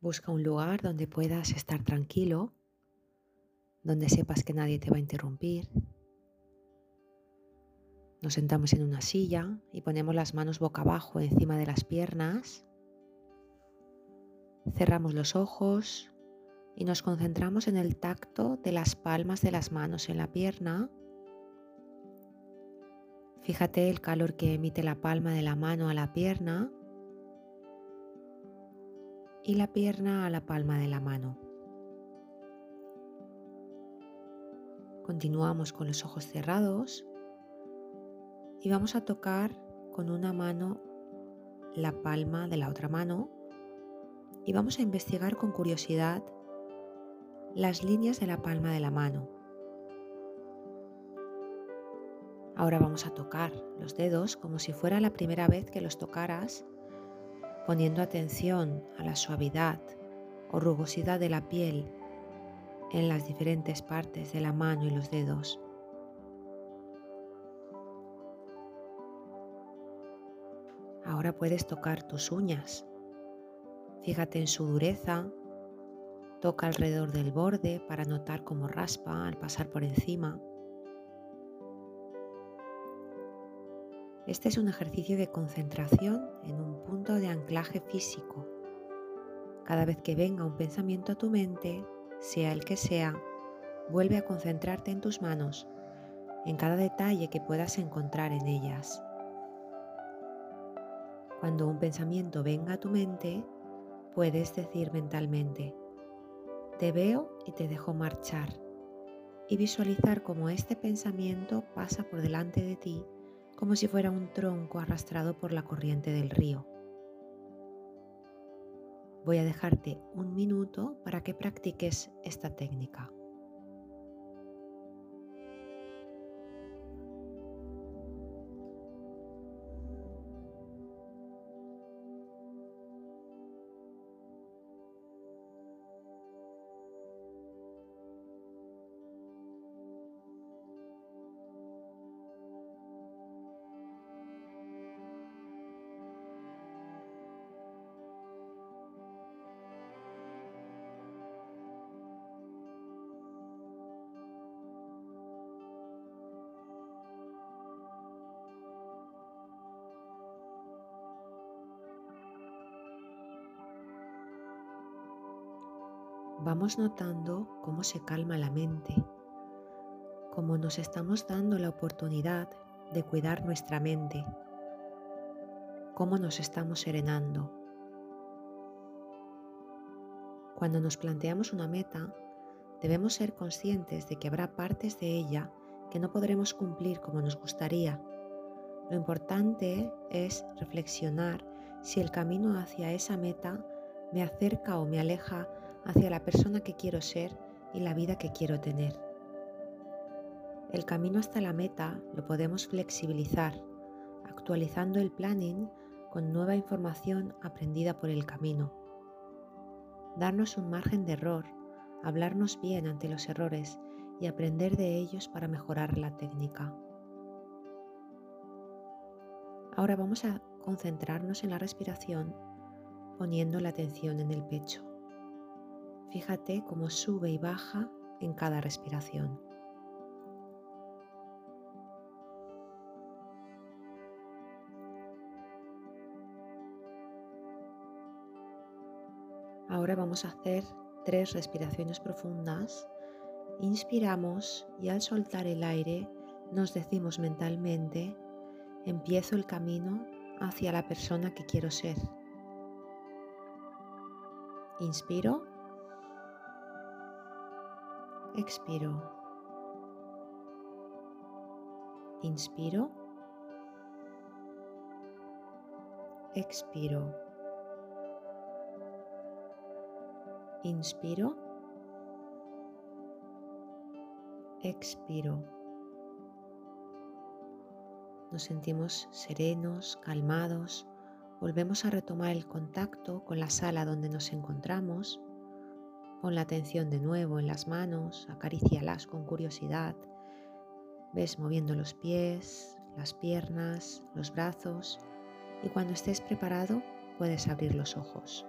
Busca un lugar donde puedas estar tranquilo, donde sepas que nadie te va a interrumpir. Nos sentamos en una silla y ponemos las manos boca abajo encima de las piernas. Cerramos los ojos y nos concentramos en el tacto de las palmas de las manos en la pierna. Fíjate el calor que emite la palma de la mano a la pierna y la pierna a la palma de la mano. Continuamos con los ojos cerrados y vamos a tocar con una mano la palma de la otra mano y vamos a investigar con curiosidad las líneas de la palma de la mano. Ahora vamos a tocar los dedos como si fuera la primera vez que los tocaras, poniendo atención a la suavidad o rugosidad de la piel en las diferentes partes de la mano y los dedos. Ahora puedes tocar tus uñas. Fíjate en su dureza. Toca alrededor del borde para notar cómo raspa al pasar por encima. Este es un ejercicio de concentración en un punto de anclaje físico. Cada vez que venga un pensamiento a tu mente, sea el que sea, vuelve a concentrarte en tus manos, en cada detalle que puedas encontrar en ellas. Cuando un pensamiento venga a tu mente, puedes decir mentalmente, te veo y te dejo marchar, y visualizar cómo este pensamiento pasa por delante de ti como si fuera un tronco arrastrado por la corriente del río. Voy a dejarte un minuto para que practiques esta técnica. Vamos notando cómo se calma la mente, cómo nos estamos dando la oportunidad de cuidar nuestra mente, cómo nos estamos serenando. Cuando nos planteamos una meta, debemos ser conscientes de que habrá partes de ella que no podremos cumplir como nos gustaría. Lo importante es reflexionar si el camino hacia esa meta me acerca o me aleja hacia la persona que quiero ser y la vida que quiero tener. El camino hasta la meta lo podemos flexibilizar, actualizando el planning con nueva información aprendida por el camino. Darnos un margen de error, hablarnos bien ante los errores y aprender de ellos para mejorar la técnica. Ahora vamos a concentrarnos en la respiración poniendo la atención en el pecho. Fíjate cómo sube y baja en cada respiración. Ahora vamos a hacer tres respiraciones profundas. Inspiramos y al soltar el aire nos decimos mentalmente, empiezo el camino hacia la persona que quiero ser. Inspiro expiro. Inspiro. Expiro. Inspiro. Expiro. Nos sentimos serenos, calmados. Volvemos a retomar el contacto con la sala donde nos encontramos Pon la atención de nuevo en las manos, acarícialas con curiosidad. Ves moviendo los pies, las piernas, los brazos y cuando estés preparado puedes abrir los ojos.